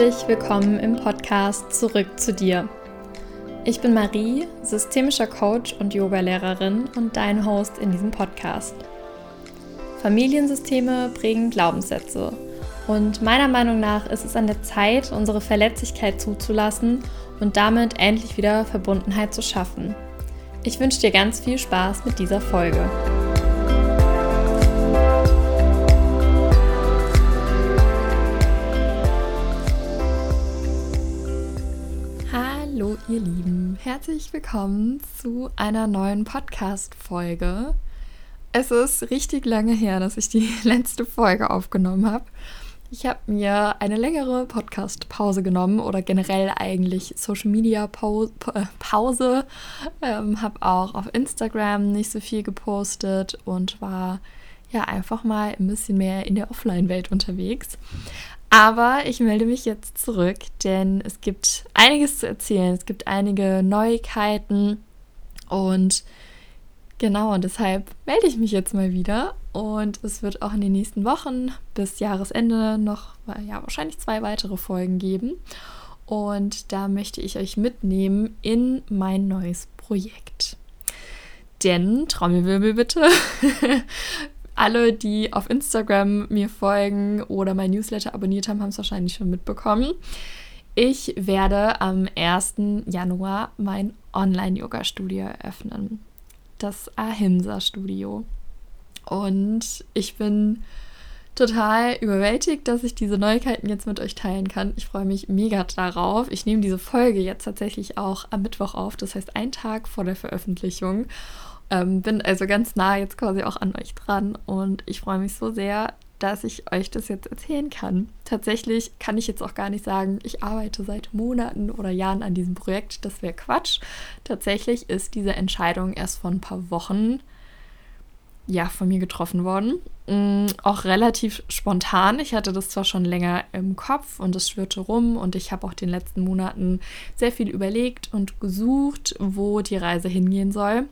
Herzlich willkommen im Podcast Zurück zu dir. Ich bin Marie, systemischer Coach und Yogalehrerin und dein Host in diesem Podcast. Familiensysteme prägen Glaubenssätze und meiner Meinung nach ist es an der Zeit, unsere Verletzlichkeit zuzulassen und damit endlich wieder Verbundenheit zu schaffen. Ich wünsche dir ganz viel Spaß mit dieser Folge. Hallo ihr Lieben, herzlich willkommen zu einer neuen Podcast-Folge. Es ist richtig lange her, dass ich die letzte Folge aufgenommen habe. Ich habe mir eine längere Podcast-Pause genommen oder generell eigentlich Social Media Pause. Äh. Ähm, habe auch auf Instagram nicht so viel gepostet und war ja einfach mal ein bisschen mehr in der Offline-Welt unterwegs. Aber ich melde mich jetzt zurück, denn es gibt einiges zu erzählen. Es gibt einige Neuigkeiten und genau, und deshalb melde ich mich jetzt mal wieder. Und es wird auch in den nächsten Wochen bis Jahresende noch ja, wahrscheinlich zwei weitere Folgen geben. Und da möchte ich euch mitnehmen in mein neues Projekt. Denn, Trommelwirbel bitte, alle, die auf Instagram mir folgen oder mein Newsletter abonniert haben, haben es wahrscheinlich schon mitbekommen. Ich werde am 1. Januar mein Online-Yoga-Studio eröffnen. Das Ahimsa-Studio. Und ich bin total überwältigt, dass ich diese Neuigkeiten jetzt mit euch teilen kann. Ich freue mich mega darauf. Ich nehme diese Folge jetzt tatsächlich auch am Mittwoch auf, das heißt einen Tag vor der Veröffentlichung. Ähm, bin also ganz nah jetzt quasi auch an euch dran und ich freue mich so sehr, dass ich euch das jetzt erzählen kann. Tatsächlich kann ich jetzt auch gar nicht sagen, ich arbeite seit Monaten oder Jahren an diesem Projekt. Das wäre Quatsch. Tatsächlich ist diese Entscheidung erst vor ein paar Wochen ja von mir getroffen worden. Mhm, auch relativ spontan. Ich hatte das zwar schon länger im Kopf und es schwirrte rum und ich habe auch den letzten Monaten sehr viel überlegt und gesucht, wo die Reise hingehen soll.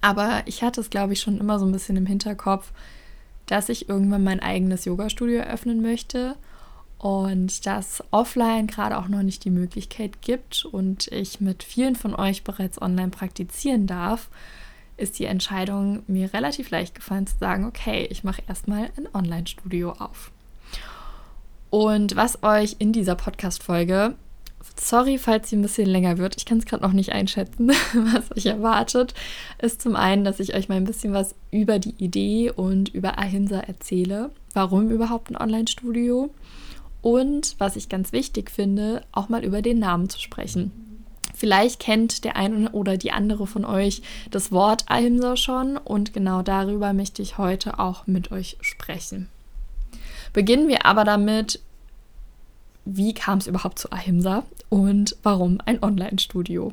Aber ich hatte es, glaube ich, schon immer so ein bisschen im Hinterkopf, dass ich irgendwann mein eigenes Yoga-Studio eröffnen möchte und dass offline gerade auch noch nicht die Möglichkeit gibt und ich mit vielen von euch bereits online praktizieren darf, ist die Entscheidung mir relativ leicht gefallen zu sagen, okay, ich mache erstmal ein Online-Studio auf. Und was euch in dieser Podcast-Folge Sorry, falls sie ein bisschen länger wird. Ich kann es gerade noch nicht einschätzen, was euch erwartet. Ist zum einen, dass ich euch mal ein bisschen was über die Idee und über Ahimsa erzähle. Warum überhaupt ein Online-Studio? Und was ich ganz wichtig finde, auch mal über den Namen zu sprechen. Vielleicht kennt der eine oder die andere von euch das Wort Ahimsa schon und genau darüber möchte ich heute auch mit euch sprechen. Beginnen wir aber damit, wie kam es überhaupt zu Ahimsa und warum ein Online-Studio?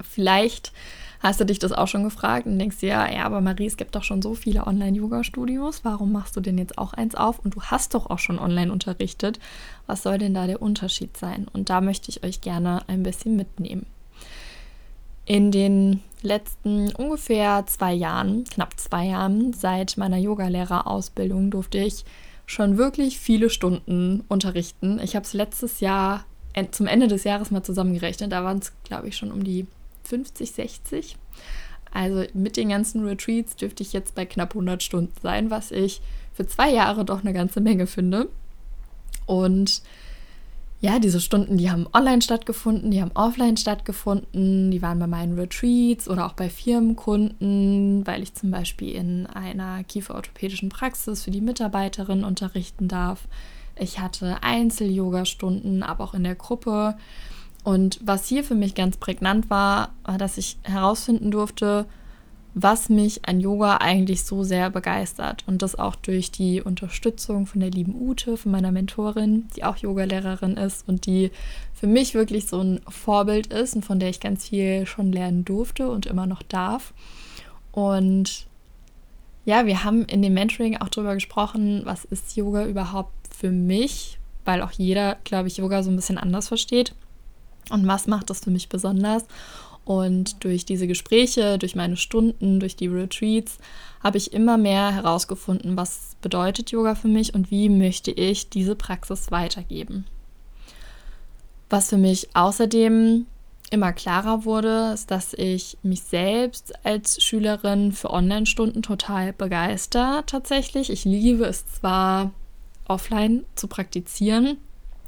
Vielleicht hast du dich das auch schon gefragt und denkst dir, ja, aber Marie, es gibt doch schon so viele Online-Yoga-Studios. Warum machst du denn jetzt auch eins auf? Und du hast doch auch schon online unterrichtet. Was soll denn da der Unterschied sein? Und da möchte ich euch gerne ein bisschen mitnehmen. In den letzten ungefähr zwei Jahren, knapp zwei Jahren, seit meiner Yogalehrerausbildung durfte ich schon wirklich viele Stunden unterrichten. Ich habe es letztes Jahr zum Ende des Jahres mal zusammengerechnet. Da waren es, glaube ich, schon um die 50, 60. Also mit den ganzen Retreats dürfte ich jetzt bei knapp 100 Stunden sein, was ich für zwei Jahre doch eine ganze Menge finde. Und ja, diese Stunden, die haben online stattgefunden, die haben offline stattgefunden, die waren bei meinen Retreats oder auch bei Firmenkunden, weil ich zum Beispiel in einer kieferorthopädischen Praxis für die Mitarbeiterin unterrichten darf. Ich hatte Einzel-Yoga-Stunden, aber auch in der Gruppe. Und was hier für mich ganz prägnant war, war, dass ich herausfinden durfte, was mich an Yoga eigentlich so sehr begeistert. Und das auch durch die Unterstützung von der lieben Ute, von meiner Mentorin, die auch Yogalehrerin ist und die für mich wirklich so ein Vorbild ist und von der ich ganz viel schon lernen durfte und immer noch darf. Und ja, wir haben in dem Mentoring auch darüber gesprochen, was ist Yoga überhaupt für mich, weil auch jeder, glaube ich, Yoga so ein bisschen anders versteht. Und was macht das für mich besonders? Und durch diese Gespräche, durch meine Stunden, durch die Retreats habe ich immer mehr herausgefunden, was bedeutet Yoga für mich und wie möchte ich diese Praxis weitergeben. Was für mich außerdem immer klarer wurde, ist, dass ich mich selbst als Schülerin für Online-Stunden total begeister tatsächlich. Ich liebe es zwar offline zu praktizieren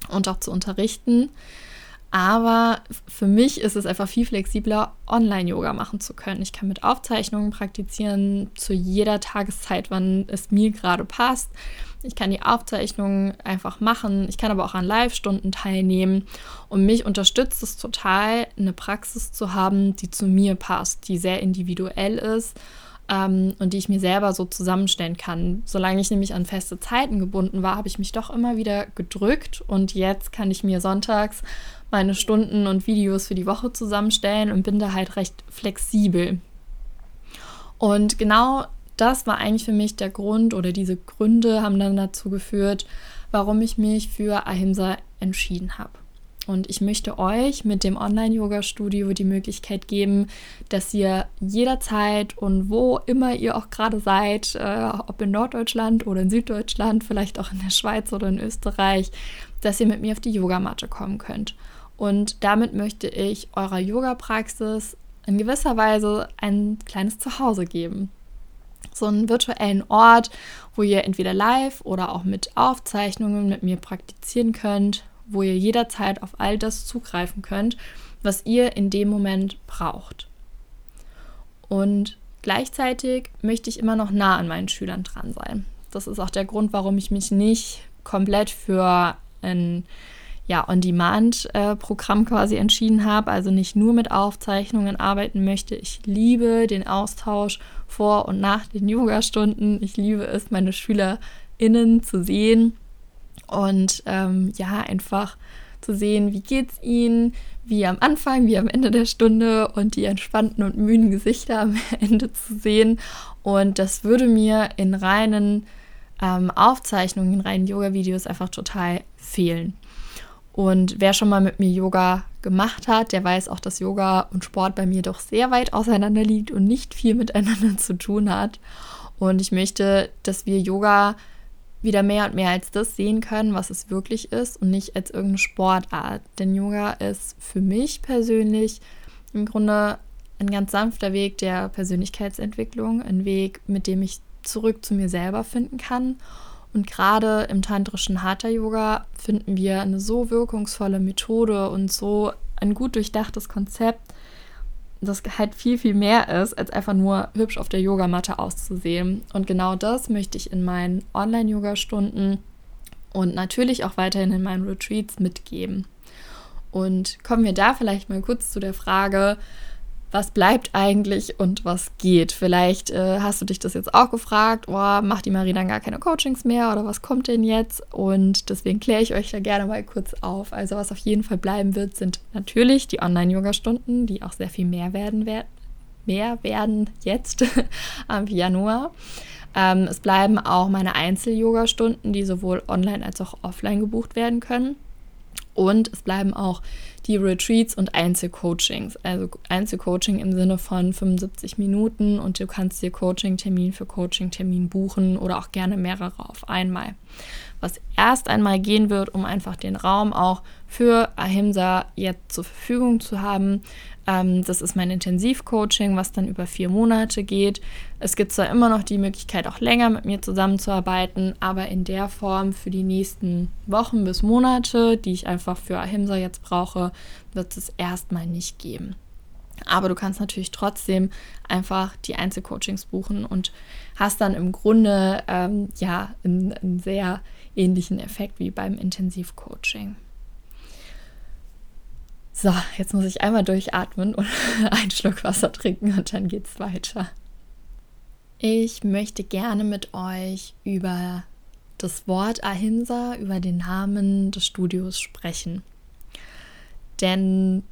und auch zu unterrichten, aber für mich ist es einfach viel flexibler, Online-Yoga machen zu können. Ich kann mit Aufzeichnungen praktizieren zu jeder Tageszeit, wann es mir gerade passt. Ich kann die Aufzeichnungen einfach machen. Ich kann aber auch an Live-Stunden teilnehmen. Und mich unterstützt es total, eine Praxis zu haben, die zu mir passt, die sehr individuell ist ähm, und die ich mir selber so zusammenstellen kann. Solange ich nämlich an feste Zeiten gebunden war, habe ich mich doch immer wieder gedrückt und jetzt kann ich mir sonntags meine Stunden und Videos für die Woche zusammenstellen und bin da halt recht flexibel. Und genau das war eigentlich für mich der Grund oder diese Gründe haben dann dazu geführt, warum ich mich für Ahimsa entschieden habe. Und ich möchte euch mit dem Online-Yoga-Studio die Möglichkeit geben, dass ihr jederzeit und wo immer ihr auch gerade seid, äh, ob in Norddeutschland oder in Süddeutschland, vielleicht auch in der Schweiz oder in Österreich, dass ihr mit mir auf die Yogamatte kommen könnt. Und damit möchte ich eurer Yoga-Praxis in gewisser Weise ein kleines Zuhause geben. So einen virtuellen Ort, wo ihr entweder live oder auch mit Aufzeichnungen mit mir praktizieren könnt, wo ihr jederzeit auf all das zugreifen könnt, was ihr in dem Moment braucht. Und gleichzeitig möchte ich immer noch nah an meinen Schülern dran sein. Das ist auch der Grund, warum ich mich nicht komplett für ein ja, On-Demand-Programm quasi entschieden habe, also nicht nur mit Aufzeichnungen arbeiten möchte. Ich liebe den Austausch vor und nach den Yoga-Stunden. Ich liebe es, meine SchülerInnen zu sehen und ähm, ja, einfach zu sehen, wie geht's ihnen, wie am Anfang, wie am Ende der Stunde und die entspannten und müden Gesichter am Ende zu sehen. Und das würde mir in reinen ähm, Aufzeichnungen, in reinen Yoga-Videos einfach total fehlen. Und wer schon mal mit mir Yoga gemacht hat, der weiß auch, dass Yoga und Sport bei mir doch sehr weit auseinander liegt und nicht viel miteinander zu tun hat. Und ich möchte, dass wir Yoga wieder mehr und mehr als das sehen können, was es wirklich ist und nicht als irgendeine Sportart. Denn Yoga ist für mich persönlich im Grunde ein ganz sanfter Weg der Persönlichkeitsentwicklung, ein Weg, mit dem ich zurück zu mir selber finden kann. Und gerade im tantrischen Hatha Yoga finden wir eine so wirkungsvolle Methode und so ein gut durchdachtes Konzept, das halt viel, viel mehr ist, als einfach nur hübsch auf der Yogamatte auszusehen. Und genau das möchte ich in meinen Online-Yoga-Stunden und natürlich auch weiterhin in meinen Retreats mitgeben. Und kommen wir da vielleicht mal kurz zu der Frage, was bleibt eigentlich und was geht. Vielleicht äh, hast du dich das jetzt auch gefragt, oh, macht die Marie dann gar keine Coachings mehr oder was kommt denn jetzt? Und deswegen kläre ich euch da gerne mal kurz auf. Also was auf jeden Fall bleiben wird, sind natürlich die Online-Yoga-Stunden, die auch sehr viel mehr werden, mehr werden jetzt am Januar. Ähm, es bleiben auch meine Einzel-Yoga-Stunden, die sowohl online als auch offline gebucht werden können. Und es bleiben auch die Retreats und Einzelcoachings. Also Einzelcoaching im Sinne von 75 Minuten und du kannst dir Coaching-Termin für Coaching-Termin buchen oder auch gerne mehrere auf einmal. Was erst einmal gehen wird, um einfach den Raum auch für Ahimsa jetzt zur Verfügung zu haben, ähm, das ist mein Intensivcoaching, was dann über vier Monate geht. Es gibt zwar immer noch die Möglichkeit, auch länger mit mir zusammenzuarbeiten, aber in der Form für die nächsten Wochen bis Monate, die ich einfach für Ahimsa jetzt brauche, wird es erstmal nicht geben. Aber du kannst natürlich trotzdem einfach die Einzelcoachings buchen und hast dann im Grunde ähm, ja einen, einen sehr ähnlichen Effekt wie beim Intensivcoaching. So, jetzt muss ich einmal durchatmen und einen Schluck Wasser trinken und dann geht's weiter. Ich möchte gerne mit euch über das Wort Ahimsa, über den Namen des Studios sprechen. Denn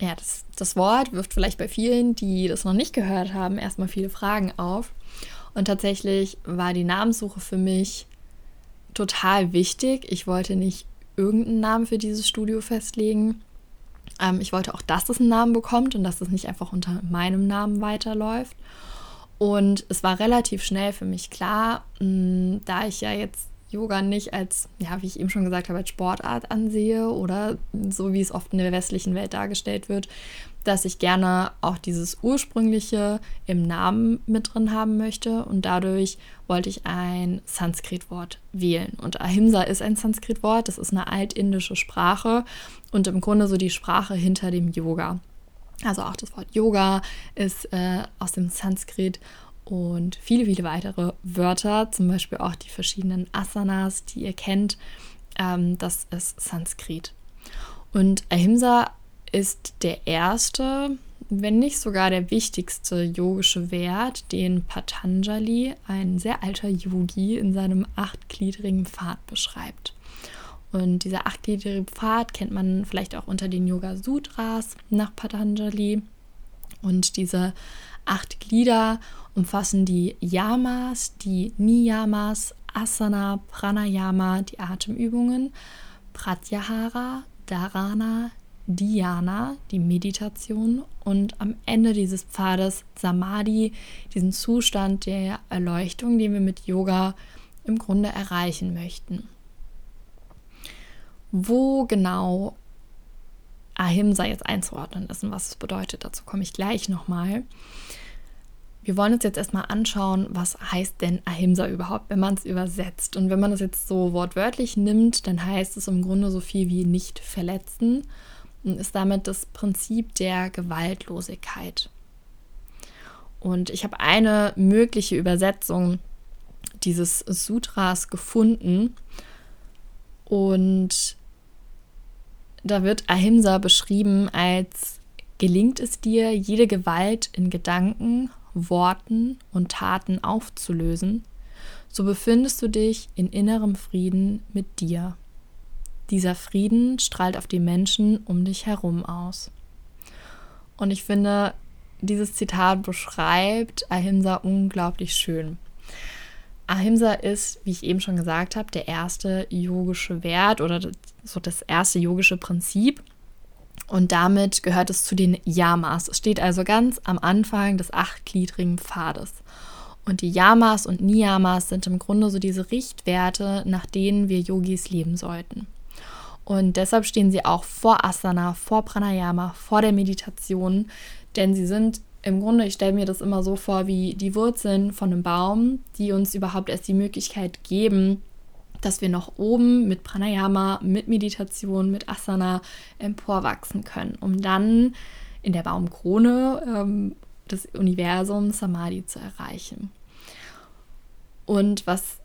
ja, das, das Wort wirft vielleicht bei vielen, die das noch nicht gehört haben, erstmal viele Fragen auf. Und tatsächlich war die Namenssuche für mich total wichtig. Ich wollte nicht irgendeinen Namen für dieses Studio festlegen, ähm, ich wollte auch, dass es einen Namen bekommt und dass es nicht einfach unter meinem Namen weiterläuft. Und es war relativ schnell für mich klar, mh, da ich ja jetzt Yoga nicht als, ja, wie ich eben schon gesagt habe, als Sportart ansehe oder so wie es oft in der westlichen Welt dargestellt wird, dass ich gerne auch dieses ursprüngliche im Namen mit drin haben möchte und dadurch wollte ich ein Sanskrit-Wort wählen. Und Ahimsa ist ein Sanskrit-Wort, das ist eine altindische Sprache und im Grunde so die Sprache hinter dem Yoga. Also auch das Wort Yoga ist äh, aus dem Sanskrit und viele, viele weitere Wörter, zum Beispiel auch die verschiedenen Asanas, die ihr kennt, ähm, das ist Sanskrit. Und Ahimsa ist der erste, wenn nicht sogar der wichtigste yogische Wert, den Patanjali, ein sehr alter Yogi, in seinem achtgliedrigen Pfad beschreibt. Und dieser achtgliedrige Pfad kennt man vielleicht auch unter den Yoga Sutras nach Patanjali. Und diese acht Glieder umfassen die Yamas, die Niyamas, Asana, Pranayama, die Atemübungen, Pratyahara, Dharana, Dhyana, die Meditation und am Ende dieses Pfades Samadhi, diesen Zustand der Erleuchtung, den wir mit Yoga im Grunde erreichen möchten. Wo genau Ahimsa jetzt einzuordnen ist und was es bedeutet, dazu komme ich gleich nochmal. Wir wollen uns jetzt erstmal anschauen, was heißt denn Ahimsa überhaupt, wenn man es übersetzt. Und wenn man es jetzt so wortwörtlich nimmt, dann heißt es im Grunde so viel wie nicht verletzen und ist damit das Prinzip der Gewaltlosigkeit. Und ich habe eine mögliche Übersetzung dieses Sutras gefunden und da wird Ahimsa beschrieben als gelingt es dir, jede Gewalt in Gedanken, Worten und Taten aufzulösen, so befindest du dich in innerem Frieden mit dir. Dieser Frieden strahlt auf die Menschen um dich herum aus. Und ich finde, dieses Zitat beschreibt Ahimsa unglaublich schön. Ahimsa ist, wie ich eben schon gesagt habe, der erste yogische Wert oder so das erste yogische Prinzip. Und damit gehört es zu den Yamas. Es steht also ganz am Anfang des achtgliedrigen Pfades. Und die Yamas und Niyamas sind im Grunde so diese Richtwerte, nach denen wir Yogis leben sollten. Und deshalb stehen sie auch vor Asana, vor Pranayama, vor der Meditation, denn sie sind im Grunde, ich stelle mir das immer so vor, wie die Wurzeln von einem Baum, die uns überhaupt erst die Möglichkeit geben, dass wir noch oben mit Pranayama, mit Meditation, mit Asana emporwachsen können, um dann in der Baumkrone ähm, des Universums Samadhi zu erreichen. Und was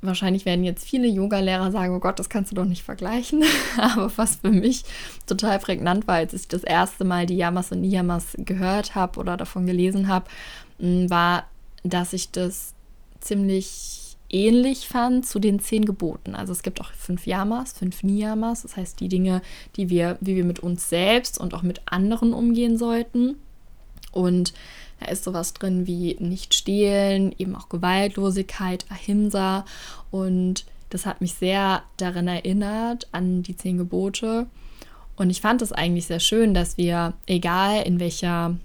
wahrscheinlich werden jetzt viele Yoga-Lehrer sagen, oh Gott, das kannst du doch nicht vergleichen. Aber was für mich total prägnant war, als ich das erste Mal die Yamas und Niyamas gehört habe oder davon gelesen habe, mm, war, dass ich das ziemlich ähnlich fand zu den zehn Geboten. Also es gibt auch fünf Yamas, fünf Niyamas, das heißt die Dinge, die wir, wie wir mit uns selbst und auch mit anderen umgehen sollten. Und da ist sowas drin wie nicht stehlen, eben auch Gewaltlosigkeit, Ahimsa. Und das hat mich sehr daran erinnert, an die zehn Gebote. Und ich fand es eigentlich sehr schön, dass wir, egal in welcher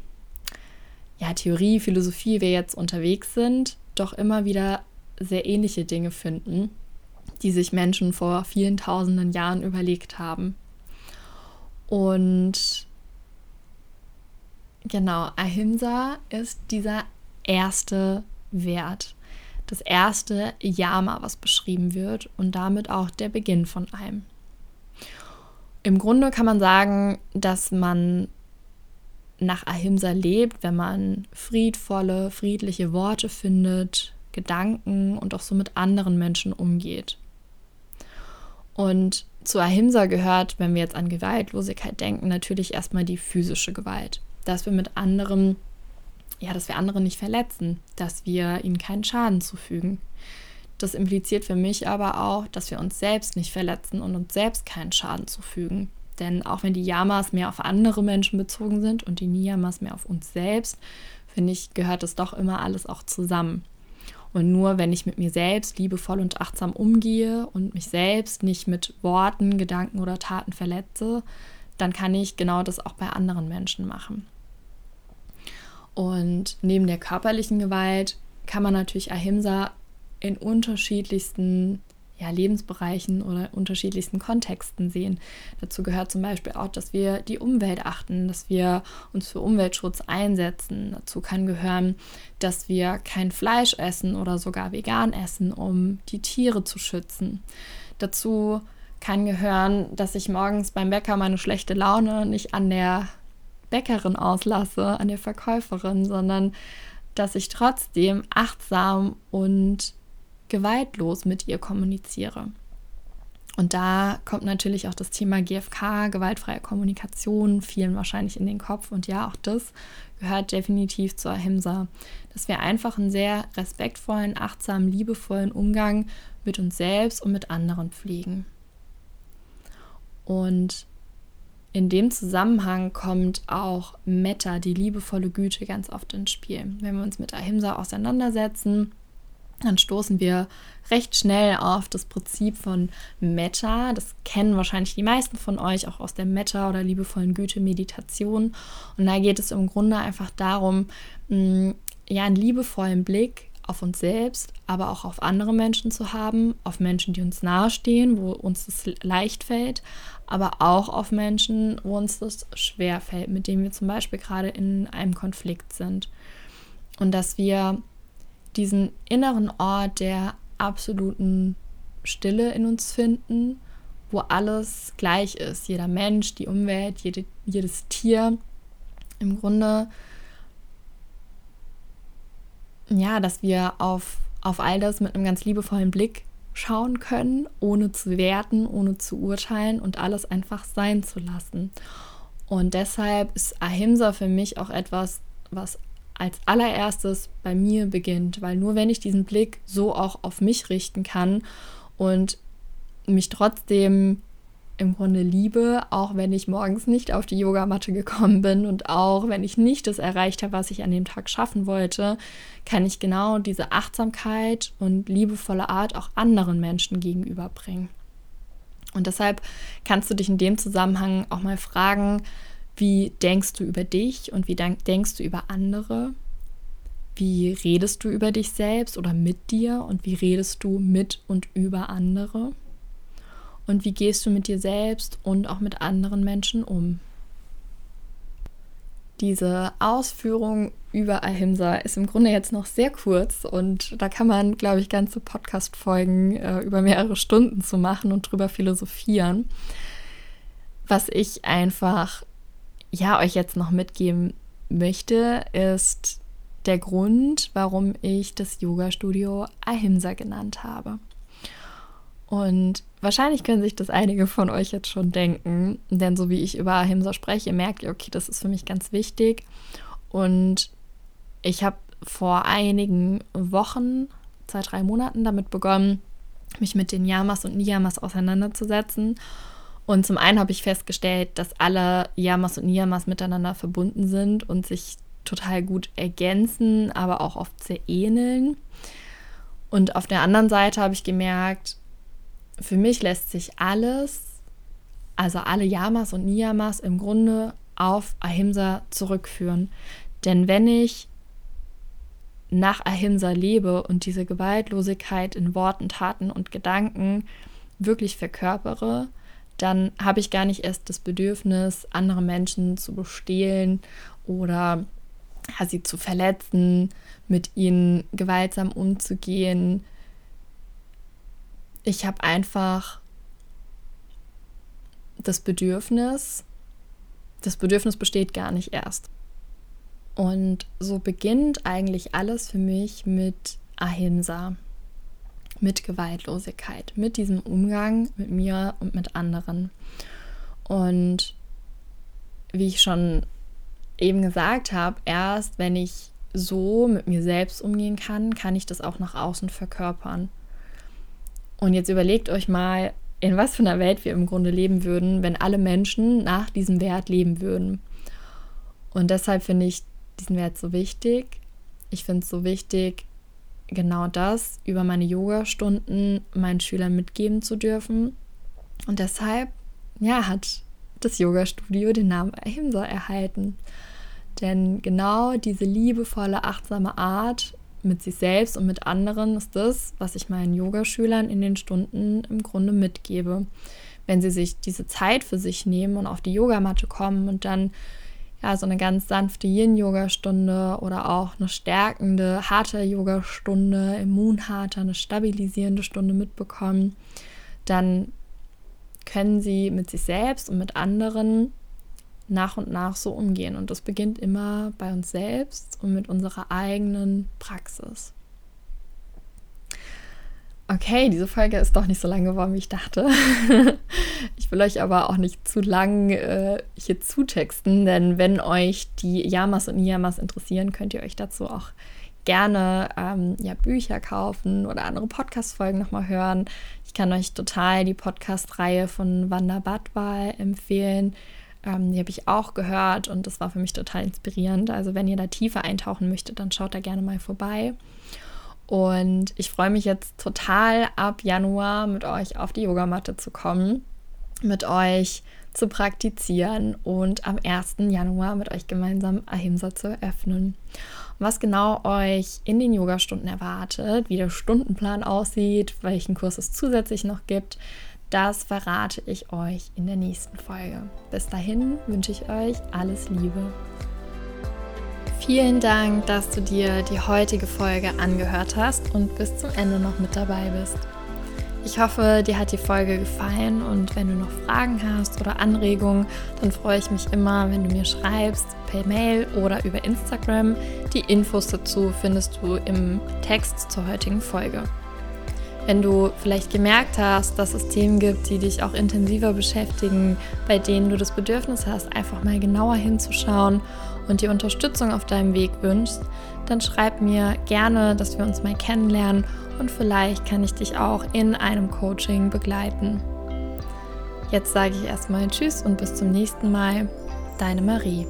ja, Theorie, Philosophie wir jetzt unterwegs sind, doch immer wieder sehr ähnliche Dinge finden, die sich Menschen vor vielen tausenden Jahren überlegt haben. Und Genau, Ahimsa ist dieser erste Wert, das erste Yama, was beschrieben wird und damit auch der Beginn von allem. Im Grunde kann man sagen, dass man nach Ahimsa lebt, wenn man friedvolle, friedliche Worte findet, Gedanken und auch so mit anderen Menschen umgeht. Und zu Ahimsa gehört, wenn wir jetzt an Gewaltlosigkeit denken, natürlich erstmal die physische Gewalt dass wir mit anderen, ja, dass wir andere nicht verletzen, dass wir ihnen keinen Schaden zufügen. Das impliziert für mich aber auch, dass wir uns selbst nicht verletzen und uns selbst keinen Schaden zufügen. Denn auch wenn die Yamas mehr auf andere Menschen bezogen sind und die Niyamas mehr auf uns selbst, finde ich, gehört das doch immer alles auch zusammen. Und nur wenn ich mit mir selbst liebevoll und achtsam umgehe und mich selbst nicht mit Worten, Gedanken oder Taten verletze, dann kann ich genau das auch bei anderen Menschen machen. Und neben der körperlichen Gewalt kann man natürlich Ahimsa in unterschiedlichsten ja, Lebensbereichen oder unterschiedlichsten Kontexten sehen. Dazu gehört zum Beispiel auch, dass wir die Umwelt achten, dass wir uns für Umweltschutz einsetzen. Dazu kann gehören, dass wir kein Fleisch essen oder sogar vegan essen, um die Tiere zu schützen. Dazu kann gehören, dass ich morgens beim Bäcker meine schlechte Laune nicht an der Bäckerin auslasse, an der Verkäuferin, sondern dass ich trotzdem achtsam und gewaltlos mit ihr kommuniziere. Und da kommt natürlich auch das Thema GFK, gewaltfreie Kommunikation, vielen wahrscheinlich in den Kopf. Und ja, auch das gehört definitiv zur Ahimsa, dass wir einfach einen sehr respektvollen, achtsamen, liebevollen Umgang mit uns selbst und mit anderen pflegen. Und in dem Zusammenhang kommt auch Metta, die liebevolle Güte, ganz oft ins Spiel. Wenn wir uns mit Ahimsa auseinandersetzen, dann stoßen wir recht schnell auf das Prinzip von Metta. Das kennen wahrscheinlich die meisten von euch auch aus der Metta oder liebevollen Güte-Meditation. Und da geht es im Grunde einfach darum, ja, einen liebevollen Blick auf uns selbst, aber auch auf andere Menschen zu haben, auf Menschen, die uns nahestehen, wo uns das leicht fällt, aber auch auf Menschen, wo uns das schwer fällt, mit denen wir zum Beispiel gerade in einem Konflikt sind. Und dass wir diesen inneren Ort der absoluten Stille in uns finden, wo alles gleich ist. Jeder Mensch, die Umwelt, jede, jedes Tier. Im Grunde, ja, dass wir auf, auf all das mit einem ganz liebevollen Blick schauen können, ohne zu werten, ohne zu urteilen und alles einfach sein zu lassen. Und deshalb ist Ahimsa für mich auch etwas, was als allererstes bei mir beginnt, weil nur wenn ich diesen Blick so auch auf mich richten kann und mich trotzdem im Grunde liebe, auch wenn ich morgens nicht auf die Yogamatte gekommen bin und auch wenn ich nicht das erreicht habe, was ich an dem Tag schaffen wollte, kann ich genau diese Achtsamkeit und liebevolle Art auch anderen Menschen gegenüberbringen. Und deshalb kannst du dich in dem Zusammenhang auch mal fragen, wie denkst du über dich und wie denkst du über andere? Wie redest du über dich selbst oder mit dir und wie redest du mit und über andere? Und wie gehst du mit dir selbst und auch mit anderen Menschen um? Diese Ausführung über Ahimsa ist im Grunde jetzt noch sehr kurz und da kann man, glaube ich, ganze Podcast-Folgen äh, über mehrere Stunden zu machen und drüber philosophieren. Was ich einfach ja euch jetzt noch mitgeben möchte, ist der Grund, warum ich das Yoga-Studio Ahimsa genannt habe. Und wahrscheinlich können sich das einige von euch jetzt schon denken, denn so wie ich über Ahimsa spreche, merkt ihr, okay, das ist für mich ganz wichtig. Und ich habe vor einigen Wochen, zwei, drei Monaten damit begonnen, mich mit den Yamas und Niyamas auseinanderzusetzen und zum einen habe ich festgestellt, dass alle Yamas und Niyamas miteinander verbunden sind und sich total gut ergänzen, aber auch oft sehr ähneln. Und auf der anderen Seite habe ich gemerkt, für mich lässt sich alles, also alle Yamas und Niyamas im Grunde auf Ahimsa zurückführen. Denn wenn ich nach Ahimsa lebe und diese Gewaltlosigkeit in Worten, Taten und Gedanken wirklich verkörpere, dann habe ich gar nicht erst das Bedürfnis, andere Menschen zu bestehlen oder sie zu verletzen, mit ihnen gewaltsam umzugehen. Ich habe einfach das Bedürfnis, das Bedürfnis besteht gar nicht erst. Und so beginnt eigentlich alles für mich mit Ahimsa mit Gewaltlosigkeit, mit diesem Umgang mit mir und mit anderen. Und wie ich schon eben gesagt habe, erst wenn ich so mit mir selbst umgehen kann, kann ich das auch nach außen verkörpern. Und jetzt überlegt euch mal, in was für einer Welt wir im Grunde leben würden, wenn alle Menschen nach diesem Wert leben würden. Und deshalb finde ich diesen Wert so wichtig. Ich finde es so wichtig, genau das über meine Yoga-Stunden meinen Schülern mitgeben zu dürfen. Und deshalb, ja, hat das Yoga-Studio den Namen Ahimsa erhalten. Denn genau diese liebevolle, achtsame Art, mit sich selbst und mit anderen ist das, was ich meinen Yogaschülern in den Stunden im Grunde mitgebe. Wenn sie sich diese Zeit für sich nehmen und auf die Yogamatte kommen und dann ja, so eine ganz sanfte Yin-Yoga-Stunde oder auch eine stärkende, harte Yoga-Stunde, immunharter, eine stabilisierende Stunde mitbekommen, dann können sie mit sich selbst und mit anderen nach und nach so umgehen. Und das beginnt immer bei uns selbst und mit unserer eigenen Praxis. Okay, diese Folge ist doch nicht so lang geworden, wie ich dachte. ich will euch aber auch nicht zu lang äh, hier zutexten, denn wenn euch die Yamas und Niyamas interessieren, könnt ihr euch dazu auch gerne ähm, ja, Bücher kaufen oder andere Podcast-Folgen nochmal hören. Ich kann euch total die Podcast-Reihe von Wanda Badwal empfehlen. Ähm, die habe ich auch gehört und das war für mich total inspirierend. Also wenn ihr da tiefer eintauchen möchtet, dann schaut da gerne mal vorbei. Und ich freue mich jetzt total ab Januar mit euch auf die Yogamatte zu kommen, mit euch zu praktizieren und am 1. Januar mit euch gemeinsam Ahimsa zu eröffnen. Was genau euch in den Yogastunden erwartet, wie der Stundenplan aussieht, welchen Kurs es zusätzlich noch gibt, das verrate ich euch in der nächsten Folge. Bis dahin wünsche ich euch alles Liebe. Vielen Dank, dass du dir die heutige Folge angehört hast und bis zum Ende noch mit dabei bist. Ich hoffe, dir hat die Folge gefallen und wenn du noch Fragen hast oder Anregungen, dann freue ich mich immer, wenn du mir schreibst per Mail oder über Instagram. Die Infos dazu findest du im Text zur heutigen Folge. Wenn du vielleicht gemerkt hast, dass es Themen gibt, die dich auch intensiver beschäftigen, bei denen du das Bedürfnis hast, einfach mal genauer hinzuschauen und die Unterstützung auf deinem Weg wünschst, dann schreib mir gerne, dass wir uns mal kennenlernen und vielleicht kann ich dich auch in einem Coaching begleiten. Jetzt sage ich erstmal Tschüss und bis zum nächsten Mal. Deine Marie.